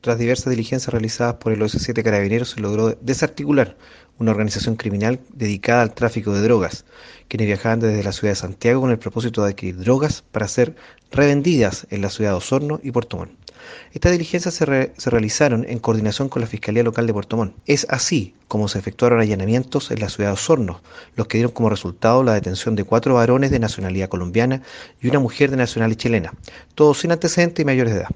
Tras diversas diligencias realizadas por el OS7 Carabineros se logró desarticular una organización criminal dedicada al tráfico de drogas, quienes viajaban desde la ciudad de Santiago con el propósito de adquirir drogas para ser revendidas en la ciudad de Osorno y Puerto Montt. Estas diligencias se, realizaron en coordinación con la Fiscalía Local de Puerto Montt. Es así como se efectuaron allanamientos en la ciudad de Osorno, los que dieron como resultado la detención de cuatro varones de nacionalidad colombiana y una mujer de nacionalidad chilena, todos sin antecedentes y mayores de edad.